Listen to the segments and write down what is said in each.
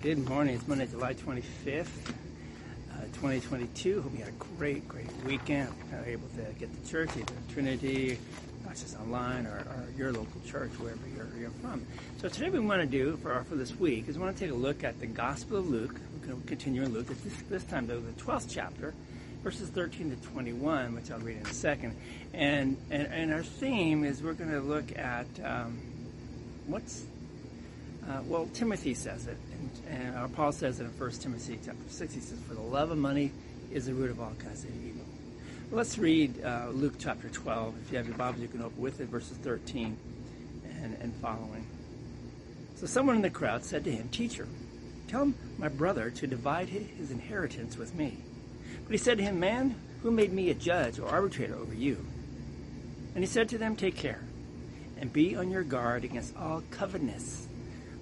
Good morning. It's Monday, July 25th, uh, 2022. Hope you had a great, great weekend. Able to get to church, either Trinity, not just online, or, or your local church, wherever you're, you're, from. So today, we want to do for for this week is we want to take a look at the Gospel of Luke. We're going to continue in Luke. This, this time, though, the 12th chapter, verses 13 to 21, which I'll read in a second. And and, and our theme is we're going to look at um, what's uh, well, Timothy says it, and, and Paul says it in 1 Timothy chapter 6. He says, For the love of money is the root of all kinds of evil. Let's read uh, Luke chapter 12. If you have your Bible, you can open with it, verses 13 and, and following. So someone in the crowd said to him, Teacher, tell my brother to divide his inheritance with me. But he said to him, Man, who made me a judge or arbitrator over you? And he said to them, Take care, and be on your guard against all covetousness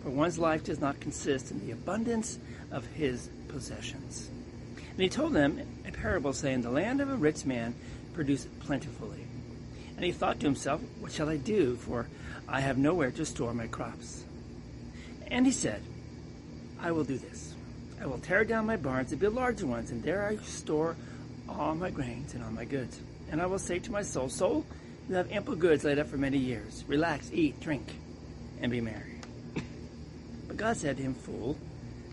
for one's life does not consist in the abundance of his possessions. And he told them a parable saying, The land of a rich man produced plentifully. And he thought to himself, What shall I do? For I have nowhere to store my crops. And he said, I will do this. I will tear down my barns and build larger ones, and there I store all my grains and all my goods. And I will say to my soul, Soul, you have ample goods laid up for many years. Relax, eat, drink, and be merry. But God said to him, Fool,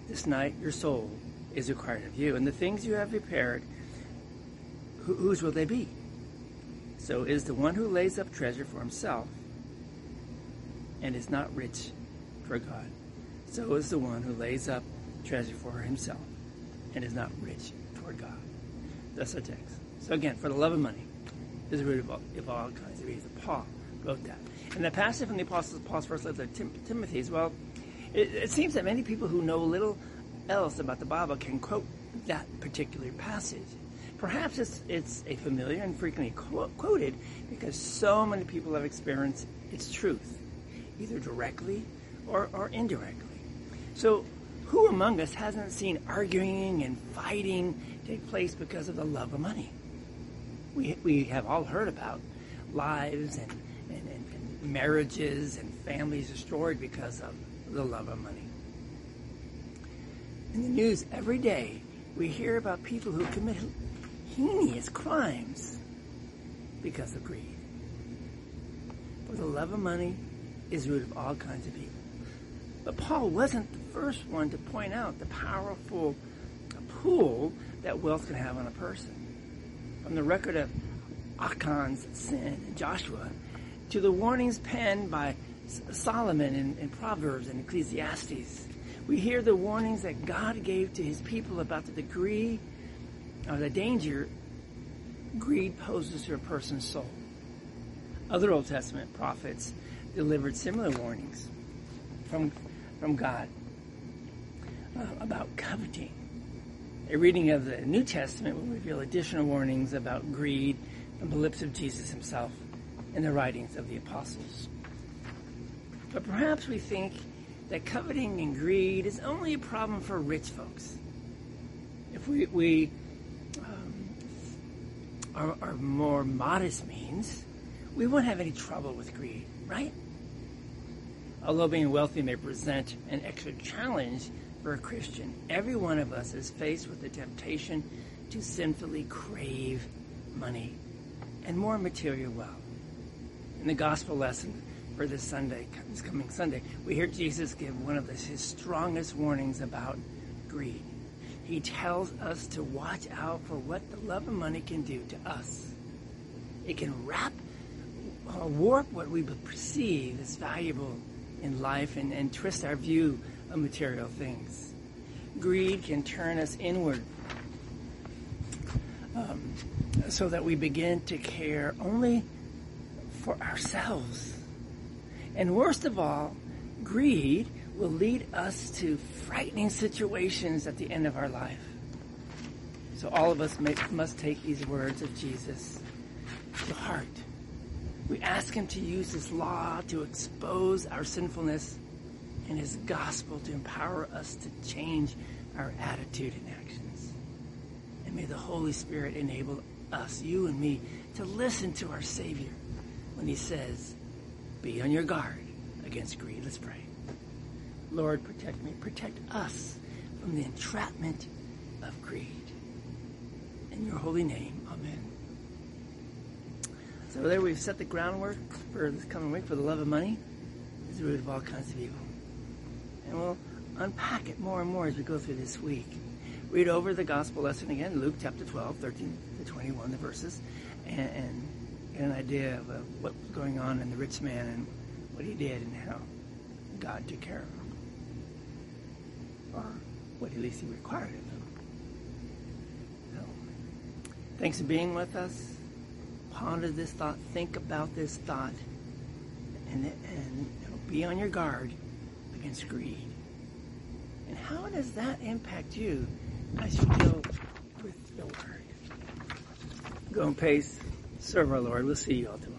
this night your soul is required of you, and the things you have prepared, whose will they be? So is the one who lays up treasure for himself and is not rich for God. So is the one who lays up treasure for himself and is not rich toward God. That's the text. So again, for the love of money is the root of all, of all kinds of evil. Paul wrote that. And the passage from the Apostle Paul's first letter to Tim, Timothy is, well, it, it seems that many people who know little else about the Bible can quote that particular passage. Perhaps it's, it's a familiar and frequently quoted because so many people have experienced its truth, either directly or, or indirectly. So, who among us hasn't seen arguing and fighting take place because of the love of money? We, we have all heard about lives and, and, and, and marriages and families destroyed because of the love of money. In the news every day, we hear about people who commit heinous crimes because of greed. For the love of money is root of all kinds of evil. But Paul wasn't the first one to point out the powerful pull that wealth can have on a person. From the record of Achan's sin in Joshua to the warnings penned by Solomon in, Proverbs and Ecclesiastes, we hear the warnings that God gave to his people about the degree or the danger greed poses to a person's soul. Other Old Testament prophets delivered similar warnings from, from God uh, about coveting. A reading of the New Testament will reveal additional warnings about greed from the lips of Jesus himself in the writings of the apostles. But perhaps we think that coveting and greed is only a problem for rich folks. If we, we um, are, are more modest means, we won't have any trouble with greed, right? Although being wealthy may present an extra challenge for a Christian, every one of us is faced with the temptation to sinfully crave money and more material wealth. In the gospel lesson, for this Sunday, this coming Sunday, we hear Jesus give one of his strongest warnings about greed. He tells us to watch out for what the love of money can do to us. It can wrap or warp what we perceive as valuable in life and, and twist our view of material things. Greed can turn us inward um, so that we begin to care only for ourselves and worst of all, greed will lead us to frightening situations at the end of our life. So all of us may, must take these words of Jesus to heart. We ask him to use his law to expose our sinfulness and his gospel to empower us to change our attitude and actions. And may the Holy Spirit enable us, you and me, to listen to our Savior when he says, be on your guard against greed. Let's pray. Lord, protect me. Protect us from the entrapment of greed. In your holy name, amen. So there we've set the groundwork for this coming week for the love of money is the root of all kinds of evil. And we'll unpack it more and more as we go through this week. Read over the gospel lesson again, Luke chapter 12, 13 to 21, the verses, and, and idea of uh, what was going on in the rich man and what he did and how God took care of him. Or what at least he required of him. So, thanks for being with us. Ponder this thought. Think about this thought. And, and be on your guard against greed. And how does that impact you as you deal with the Word? Go and pace. Serve our Lord. We'll see you all tomorrow.